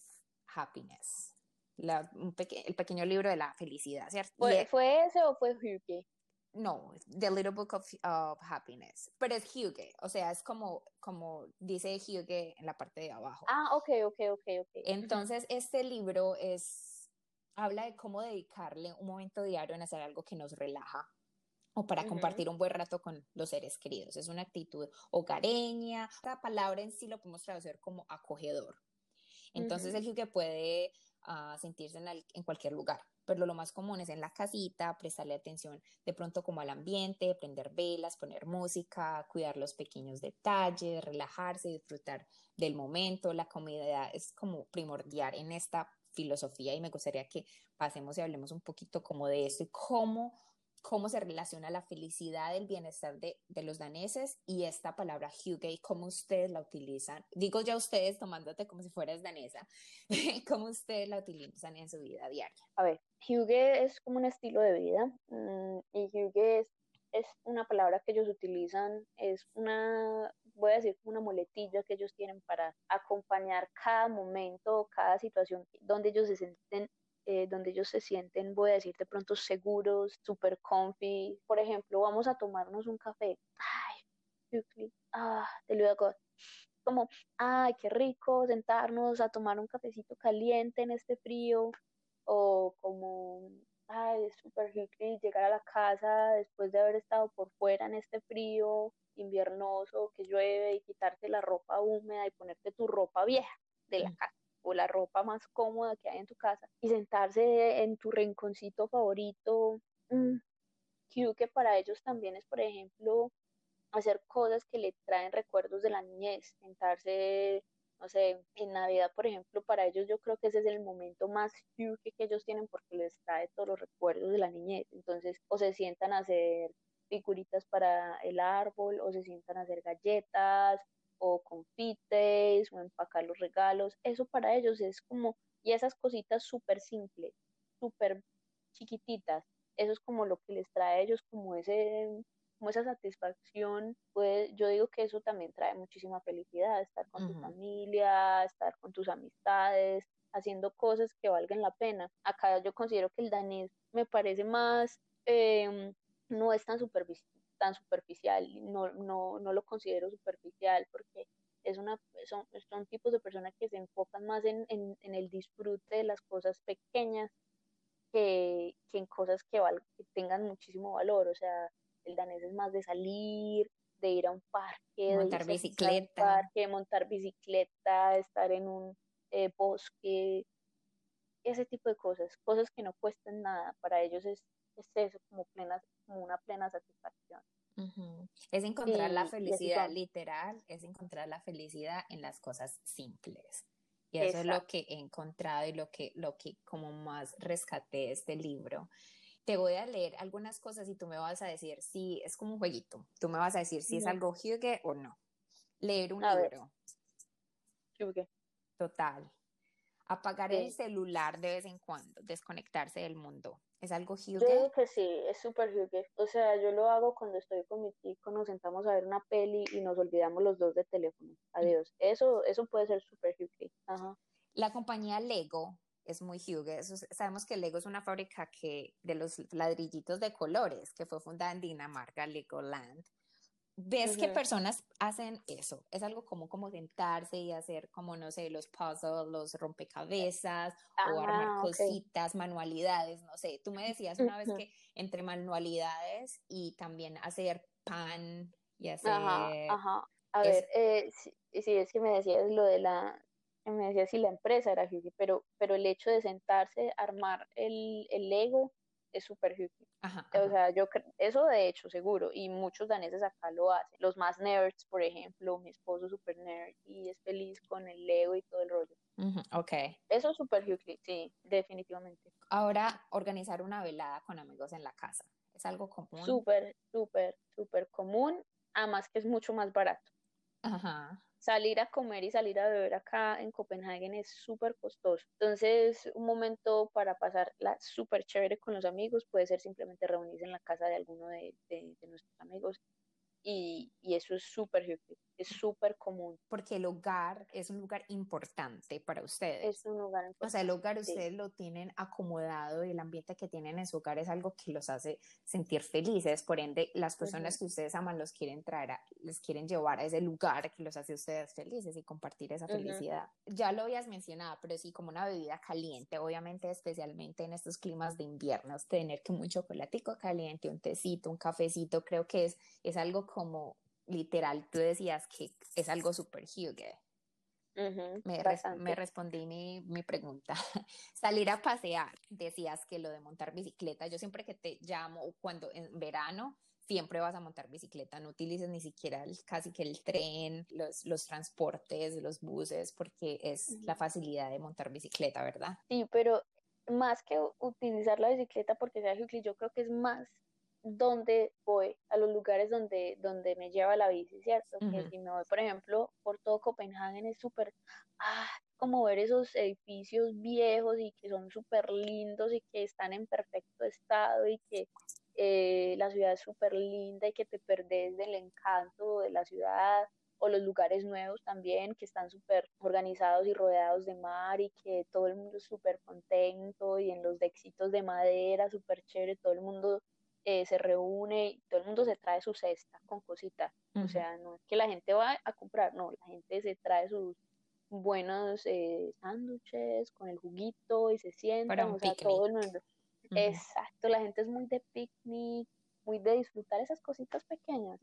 Happiness. el pequeño libro de la felicidad, ¿cierto? ¿Fue, ¿fue ese o fue Hugo? No, The Little Book of, Happiness, pero es Hugo, o sea, es como, como dice Hugo en la parte de abajo. Ah, ok, ok, ok, ok. Entonces, este libro es, habla de cómo dedicarle un momento diario en hacer algo que nos relaja o para compartir un buen rato con los seres queridos. Es una actitud hogareña. Esta palabra en sí lo podemos traducir como acogedor. Entonces, el Hugo puede ah, sentirse en cualquier lugar pero lo más común es en la casita, prestarle atención de pronto como al ambiente, prender velas, poner música, cuidar los pequeños detalles, relajarse, disfrutar del momento. La comida es como primordial en esta filosofía y me gustaría que pasemos y hablemos un poquito como de esto y cómo cómo se relaciona la felicidad, el bienestar de, de los daneses y esta palabra Huge, cómo ustedes la utilizan. Digo ya ustedes tomándote como si fueras danesa, cómo ustedes la utilizan en su vida diaria. A ver, Huge es como un estilo de vida mm, y Huge es, es una palabra que ellos utilizan, es una, voy a decir, una muletilla que ellos tienen para acompañar cada momento, cada situación donde ellos se sienten eh, donde ellos se sienten, voy a decir de pronto, seguros, super comfy. Por ejemplo, vamos a tomarnos un café. Ay, ah, te lo digo como, ay, qué rico sentarnos a tomar un cafecito caliente en este frío, o como, ay, es súper llegar a la casa después de haber estado por fuera en este frío inviernoso que llueve y quitarte la ropa húmeda y ponerte tu ropa vieja de la casa o la ropa más cómoda que hay en tu casa y sentarse en tu rinconcito favorito. Mm, creo que para ellos también es, por ejemplo, hacer cosas que le traen recuerdos de la niñez, sentarse, no sé, en Navidad, por ejemplo, para ellos yo creo que ese es el momento más que ellos tienen porque les trae todos los recuerdos de la niñez. Entonces, o se sientan a hacer figuritas para el árbol, o se sientan a hacer galletas, o confites o empacar los regalos, eso para ellos es como, y esas cositas súper simples, súper chiquititas, eso es como lo que les trae a ellos como ese como esa satisfacción, pues yo digo que eso también trae muchísima felicidad, estar con tu familia, estar con tus amistades, haciendo cosas que valgan la pena. Acá yo considero que el danés me parece más, em, no es tan, tan superficial, no, no, no lo considero superficial porque es una, son, son tipos de personas que se enfocan más en, en, en el disfrute de las cosas pequeñas que, que en cosas que, val, que tengan muchísimo valor. O sea, el danés es más de salir, de ir a un parque, montar de bicicleta, parque, montar bicicleta, estar en un eh, bosque, ese tipo de cosas, cosas que no cuestan nada. Para ellos es, es eso, como, plena, como una plena satisfacción. Es encontrar la felicidad literal, es encontrar la felicidad en las cosas simples. Y eso es lo que he encontrado y lo que, lo que como más rescaté de este libro. Te voy a leer algunas cosas y tú me vas a decir si es como un jueguito. Tú me vas a decir si es algo Hugue o no. Leer un libro. Hugue. Total. Apagar el celular de vez en cuando, desconectarse del mundo. ¿Es algo Hugue? Yo digo que sí, es súper Hugue. O sea, yo lo hago cuando estoy con mi chico, nos sentamos a ver una peli y nos olvidamos los dos de teléfono. Adiós. Eso, eso puede ser súper Hugue. Ajá. La compañía Lego es muy Hugue. sabemos que Lego es una fábrica que de los ladrillitos de colores que fue fundada en Dinamarca, Legoland ves que personas hacen eso. Es algo como, como sentarse y hacer como, no sé, los puzzles, los rompecabezas o armar cositas, manualidades, no sé. Tú me decías una vez que entre manualidades y también hacer pan y hacer... Ajá, A ver, eh, sí, es que me decías lo de la... Me decías si la empresa era pero, pero el hecho de sentarse, armar el, el Lego es súper O sea, yo eso de hecho seguro, y muchos daneses acá lo hacen. Los más nerds, por ejemplo, mi esposo es súper nerd y es feliz con el Lego y todo el rollo. ok. Eso es súper sí, definitivamente. Ahora, organizar una velada con amigos en la casa, ¿es algo común? Súper, súper, súper común, además que es mucho más barato. Ajá salir a comer y salir a beber acá en Copenhague es súper costoso. Entonces, un momento para pasarla súper chévere con los amigos puede ser simplemente reunirse en la casa de alguno de, de nuestros amigos y, y eso es súper es súper común. Porque el hogar es un lugar importante para ustedes. Es un lugar importante. O sea, el hogar ustedes lo tienen acomodado y el ambiente que tienen en su hogar es algo que los hace sentir felices. Por ende, las personas que ustedes aman los quieren traer, a, les quieren llevar a ese lugar que los hace a ustedes felices y compartir esa felicidad. Ya lo habías mencionado, pero sí como una bebida caliente, obviamente especialmente en estos climas de invierno, tener que un chocolatico caliente, un tecito, un cafecito, creo que es, es algo como literal, tú decías que es algo súper huge. me, me, respondí mi, mi, pregunta. Salir a pasear, decías que lo de montar bicicleta, yo siempre que te llamo, cuando en verano, siempre vas a montar bicicleta, no utilices ni siquiera casi que el tren, los, los transportes, los buses, porque es la facilidad de montar bicicleta, ¿verdad? Sí, pero más que utilizar la bicicleta porque sea huge, yo creo que es más dónde voy, a los lugares donde, donde me lleva la bici, ¿cierto? Que si me voy, por ejemplo, por todo Copenhague es súper, ah, como ver esos edificios viejos y que son súper lindos y que están en perfecto estado y que eh, la ciudad es súper linda y que te perdés del encanto de la ciudad o los lugares nuevos también que están súper organizados y rodeados de mar y que todo el mundo es súper contento y en los dexitos de madera súper chévere, todo el mundo eh, se reúne y todo el mundo se trae su cesta con cositas. O sea, no es que la gente va a comprar, no, la gente se trae sus buenos eh, sándwiches con el juguito y se sienta, o sea, todo el mundo. Exacto, la gente es muy de picnic, muy de disfrutar esas cositas pequeñas.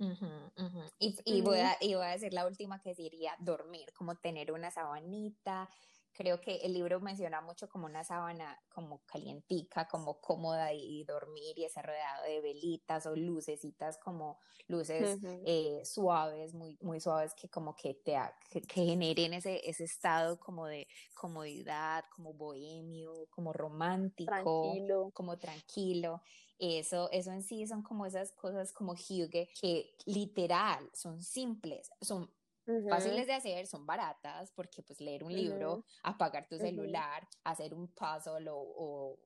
Y, y, voy a, y voy a decir la última que diría dormir, como tener una sabanita, creo que el libro menciona mucho como una sábana como calientica, como cómoda y, dormir y ese rodeado de velitas o lucecitas como luces eh, suaves, muy, muy suaves que como que te que, generen ese, ese estado como de comodidad, como bohemio, como romántico, como tranquilo. Eso, eso en sí son como esas cosas como Hugue que literal son simples, son fáciles de hacer, son baratas, porque pues leer un libro, apagar tu celular, hacer un puzzle o,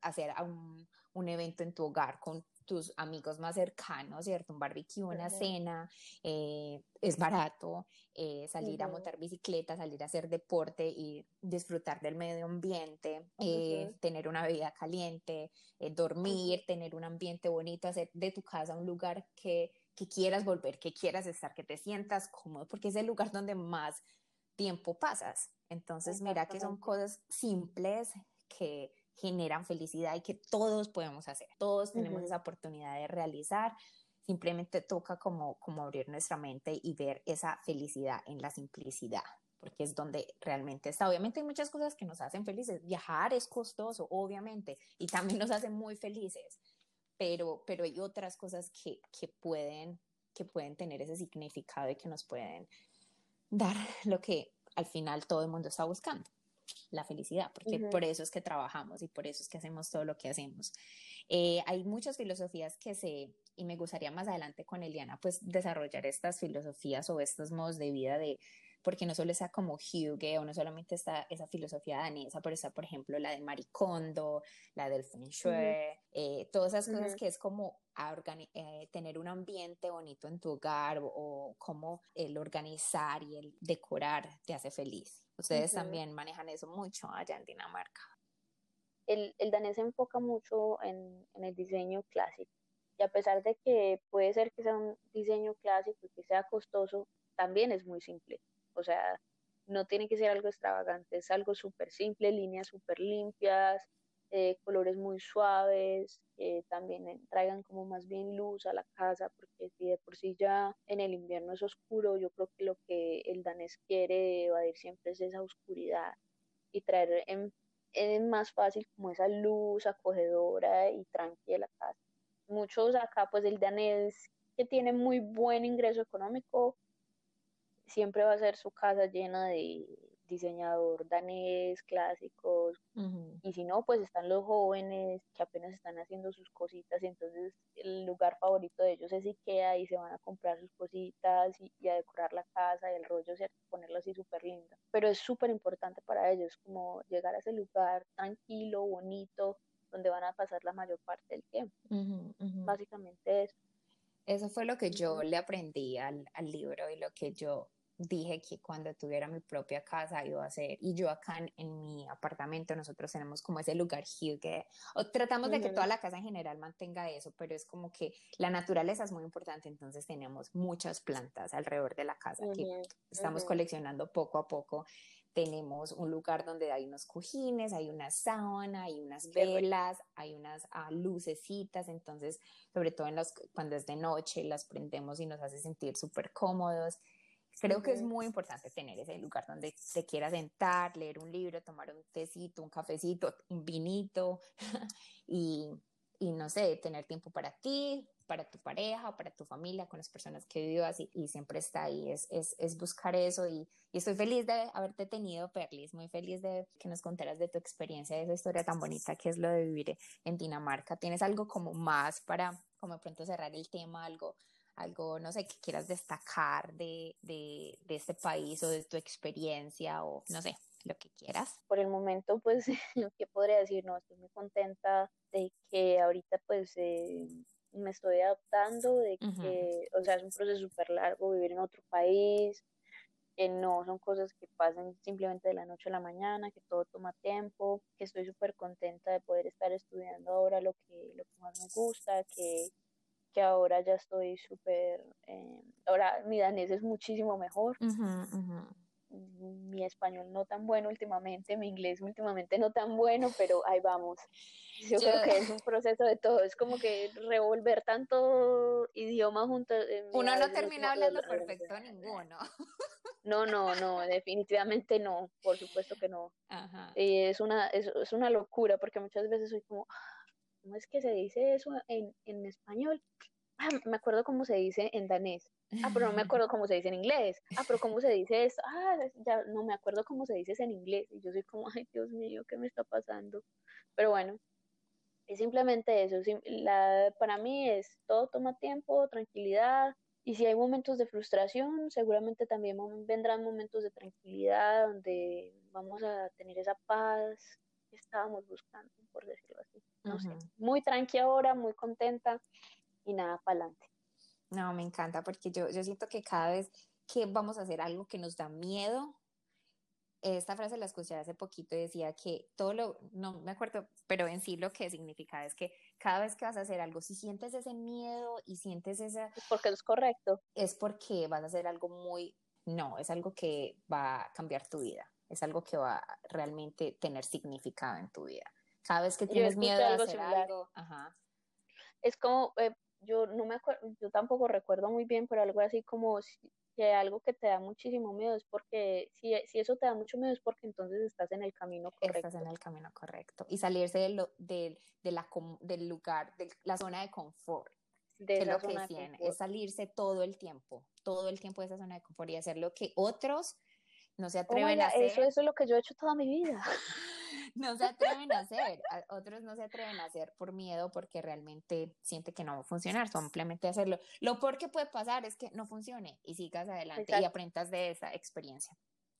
hacer un, un, evento en tu hogar con tus amigos más cercanos, ¿cierto? Un barbecue, una cena, eh, es barato, eh, salir a montar bicicleta, salir a hacer deporte y disfrutar del medio ambiente, eh, tener una bebida caliente, dormir, tener un ambiente bonito, hacer de tu casa un lugar que que quieras volver, que quieras estar, que te sientas cómodo, porque es el lugar donde más tiempo pasas. Entonces, mira que son cosas simples que generan felicidad y que todos podemos hacer. Todos tenemos esa oportunidad de realizar. Simplemente toca como, como abrir nuestra mente y ver esa felicidad en la simplicidad porque es donde realmente está. Obviamente hay muchas cosas que nos hacen felices. Viajar es costoso, obviamente, y también nos hace muy felices, pero, pero hay otras cosas que, que, pueden, que pueden tener ese significado y que nos pueden dar lo que al final todo el mundo está buscando, la felicidad, porque por eso es que trabajamos y por eso es que hacemos todo lo que hacemos. Eh, hay muchas filosofías que se, y me gustaría más adelante con Eliana, pues desarrollar estas filosofías o estos modos de vida de porque no solo está como Hugo o no solamente está esa filosofía danesa, pero está, por ejemplo, la de Maricondo, la del Feng Shui, eh, todas esas cosas que es como eh, tener un ambiente bonito en tu hogar o, como el organizar y el decorar te hace feliz. Ustedes también manejan eso mucho allá en Dinamarca. El, el danés se enfoca mucho en, en el diseño clásico y a pesar de que puede ser que sea un diseño clásico y que sea costoso, también es muy simple. O sea, no tiene que ser algo extravagante, es algo súper simple, líneas súper limpias, eh, colores muy suaves, que también traigan como más bien luz a la casa, porque si de por sí ya en el invierno es oscuro, yo creo que lo que el danés quiere evadir siempre es esa oscuridad y traer en, en más fácil como esa luz acogedora y tranquila casa. Muchos acá, pues el danés que tiene muy buen ingreso económico, siempre va a ser su casa llena de diseñador danés, clásicos, y si no, pues están los jóvenes que apenas están haciendo sus cositas, y entonces el lugar favorito de ellos es Ikea y se van a comprar sus cositas y, a decorar la casa y el rollo, ¿cierto? Ponerlo así súper lindo. Pero es súper importante para ellos como llegar a ese lugar tranquilo, bonito, donde van a pasar la mayor parte del tiempo. Básicamente eso. Eso fue lo que yo le aprendí al, al libro y lo que yo dije que cuando tuviera mi propia casa iba a hacer. Y yo acá en, mi apartamento, nosotros tenemos como ese lugar que o tratamos de que toda la casa en general mantenga eso, pero es como que la naturaleza es muy importante, entonces tenemos muchas plantas alrededor de la casa que estamos coleccionando poco a poco. Tenemos un lugar donde hay unos cojines, hay una sábana, hay unas velas, hay unas ah, lucecitas, entonces, sobre todo en los, cuando es de noche, las prendemos y nos hace sentir súper cómodos. Creo que es muy importante tener ese lugar donde te quieras sentar, leer un libro, tomar un tecito, un cafecito, un vinito y, y, no sé, tener tiempo para ti, para tu pareja, para tu familia, con las personas que vivas y, y siempre está ahí. Es, es, es buscar eso y, y, estoy feliz de haberte tenido, Perlis, muy feliz de que nos contaras de tu experiencia, de esa historia tan bonita que es lo de vivir en Dinamarca. ¿Tienes algo como más para, como de pronto cerrar el tema, algo? Algo, no sé, que quieras destacar de, de, de, este país o de tu experiencia o no sé, lo que quieras. Por el momento, pues, lo que podría decir, no, estoy muy contenta de que ahorita, pues, eh, me estoy adaptando, de que, o sea, es un proceso súper largo vivir en otro país, que no son cosas que pasan simplemente de la noche a la mañana, que todo toma tiempo, que estoy súper contenta de poder estar estudiando ahora lo que, lo que más me gusta, que que ahora ya estoy súper, eh, ahora mi danés es muchísimo mejor. Mi español no tan bueno últimamente, mi inglés últimamente no tan bueno, pero ahí vamos. Yo, creo que es un proceso de todo, es como que revolver tanto idioma juntos. Uno no termina hablando perfecto ninguno. No, no, no, definitivamente no, por supuesto que no. es, una, es, es, una locura porque muchas veces soy como, ¿cómo es que se dice eso en, en español? Me acuerdo cómo se dice en danés. Ah, pero no me acuerdo cómo se dice en inglés. Ah, pero cómo se dice esto. Ah, ya no me acuerdo cómo se dice en inglés. Y yo soy como, ay, Dios mío, ¿qué me está pasando? Pero bueno, es simplemente eso. La, para mí es todo toma tiempo, tranquilidad y si hay momentos de frustración, seguramente también vendrán momentos de tranquilidad donde vamos a tener esa paz que estábamos buscando, por decirlo así. No sé, muy tranqui ahora, muy contenta y nada para adelante. No, me encanta porque yo, yo siento que cada vez que vamos a hacer algo que nos da miedo, esta frase la escuché hace poquito y decía que todo lo, no me acuerdo, pero en sí lo que significa es que cada vez que vas a hacer algo, si sientes ese miedo y sientes esa... Porque es correcto. Es porque vas a hacer algo muy, no, es algo que va a cambiar tu vida, es algo que va a realmente tener significado en tu vida. Cada vez que tienes miedo de hacer algo, ajá. Es como, eh, yo no me acuerdo, yo tampoco recuerdo muy bien, pero algo así como que algo que te da muchísimo miedo es porque, si, si eso te da mucho miedo es porque entonces estás en el camino correcto. Estás en el camino correcto. Y salirse de lo, de, de la, del lugar, de la zona de confort. De lo que tiene, es salirse todo el tiempo, todo el tiempo de esa zona de confort y hacer lo que otros no se oh atreven a hacer. Eso, eso es lo que yo he hecho toda mi vida. no se atreven a hacer, otros no se atreven a hacer por miedo porque realmente siente que no va a funcionar, simplemente hacerlo. Lo peor que puede pasar es que no funcione y sigas adelante y aprendas de esa experiencia.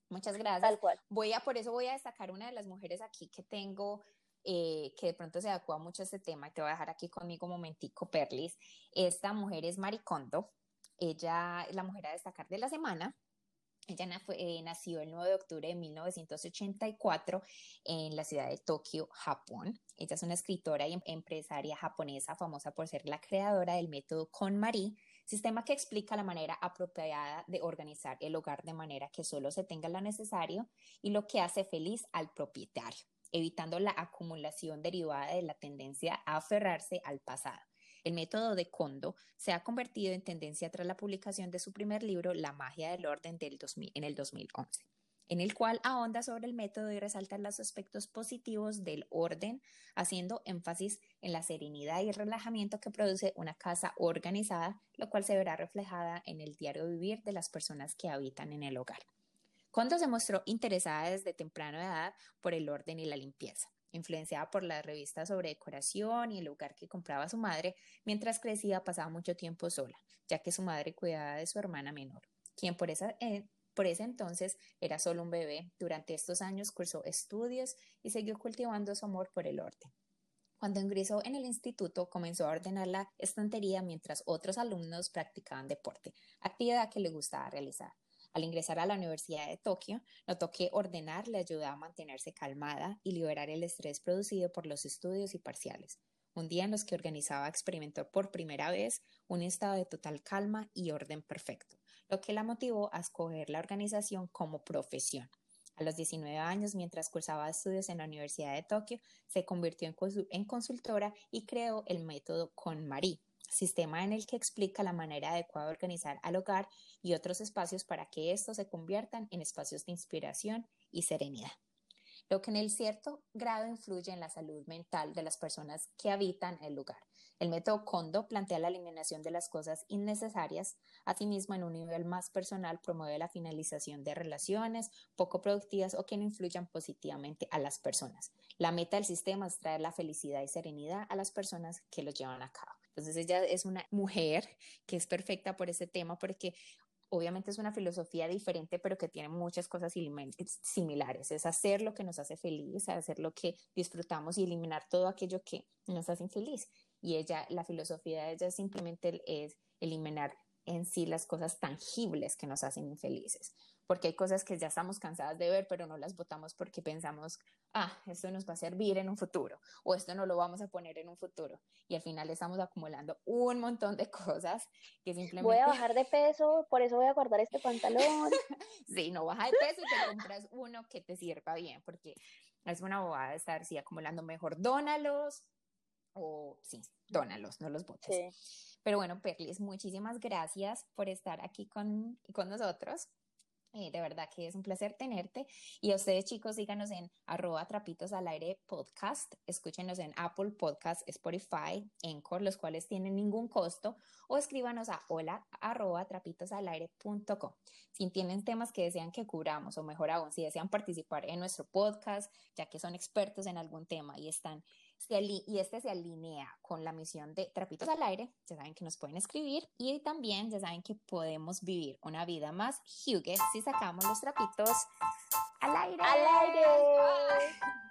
Muchas gracias. Tal cual. Voy a, por eso voy a destacar una de las mujeres aquí que tengo eh, que de pronto se adecua mucho a este tema y te voy a dejar aquí conmigo un momentico, Perlis. Esta mujer es Maricondo. Ella es la mujer a destacar de la semana. Ella eh, nació el 9 de octubre de 1984 en la ciudad de Tokio, Japón. Ella es una escritora y em-, empresaria japonesa famosa por ser la creadora del método KonMari, sistema que explica la manera apropiada de organizar el hogar de manera que solo se tenga lo necesario y lo que hace feliz al propietario, evitando la acumulación derivada de la tendencia a aferrarse al pasado. El método de Kondo se ha convertido en tendencia tras la publicación de su primer libro, La magia del orden, del 2000, en el 2011 en el cual ahonda sobre el método y resalta los aspectos positivos del orden, haciendo énfasis en la serenidad y el relajamiento que produce una casa organizada, lo cual se verá reflejada en el diario vivir de las personas que habitan en el hogar. Kondo se mostró interesada desde temprana edad por el orden y la limpieza influenciada por las revistas sobre decoración y el lugar que compraba su madre, mientras crecía pasaba mucho tiempo sola, ya que su madre cuidaba de su hermana menor, quien por, eh, por ese entonces era solo un bebé. Durante estos años cursó estudios y siguió cultivando su amor por el orden. Cuando ingresó en el instituto, comenzó a ordenar la estantería mientras otros alumnos practicaban deporte, actividad que le gustaba realizar. Al ingresar a la Universidad de Tokio, notó que ordenar le ayudaba a mantenerse calmada y liberar el estrés producido por los estudios y parciales. Un día en los que organizaba experimentó por primera vez un estado de total calma y orden perfecto, lo que la motivó a escoger la organización como profesión. A los 19 años, mientras cursaba estudios en la Universidad de Tokio, se convirtió en, consultora y creó el método KonMari, sistema en el que explica la manera adecuada de organizar al hogar y otros espacios para que estos se conviertan en espacios de inspiración y serenidad lo que en el cierto grado influye en la salud mental de las personas que habitan el lugar. El método Kondo plantea la eliminación de las cosas innecesarias, asimismo en un nivel más personal promueve la finalización de relaciones poco productivas o que no influyan positivamente a las personas. La meta del sistema es traer la felicidad y serenidad a las personas que lo llevan a cabo. Entonces ella es una mujer que es perfecta por este tema porque obviamente es una filosofía diferente, pero que tiene muchas cosas similares. Es hacer lo que nos hace feliz, hacer lo que disfrutamos y eliminar todo aquello que nos hace infeliz. Y ella, la filosofía de ella simplemente es eliminar en sí las cosas tangibles que nos hacen infelices porque hay cosas que ya estamos cansadas de ver, pero no las votamos porque pensamos, ah, esto nos va a servir en un futuro o esto no lo vamos a poner en un futuro. Y al final estamos acumulando un montón de cosas que simplemente... Voy a bajar de peso, por eso voy a guardar este pantalón. sí, no baja de peso y te compras uno que te sirva bien, porque es una bobada estar así acumulando mejor. Dónalos o sí, dónalos, no los botes. Pero bueno, Perlis, muchísimas gracias por estar aquí con, con nosotros. Eh, de verdad que es un placer tenerte. Y a ustedes, chicos, síganos en arroba trapitos al aire podcast. Escúchenos en Apple Podcast, Spotify, Encore, los cuales tienen ningún costo. O escríbanos a hola arroba trapitos al aire.com. Si tienen temas que desean que cubramos, o mejor aún, si desean participar en nuestro podcast, ya que son expertos en algún tema y están y este se alinea con la misión de Trapitos al Aire, ya saben que nos pueden escribir y también ya saben que podemos vivir una vida más huge si sacamos los trapitos al aire. Al aire.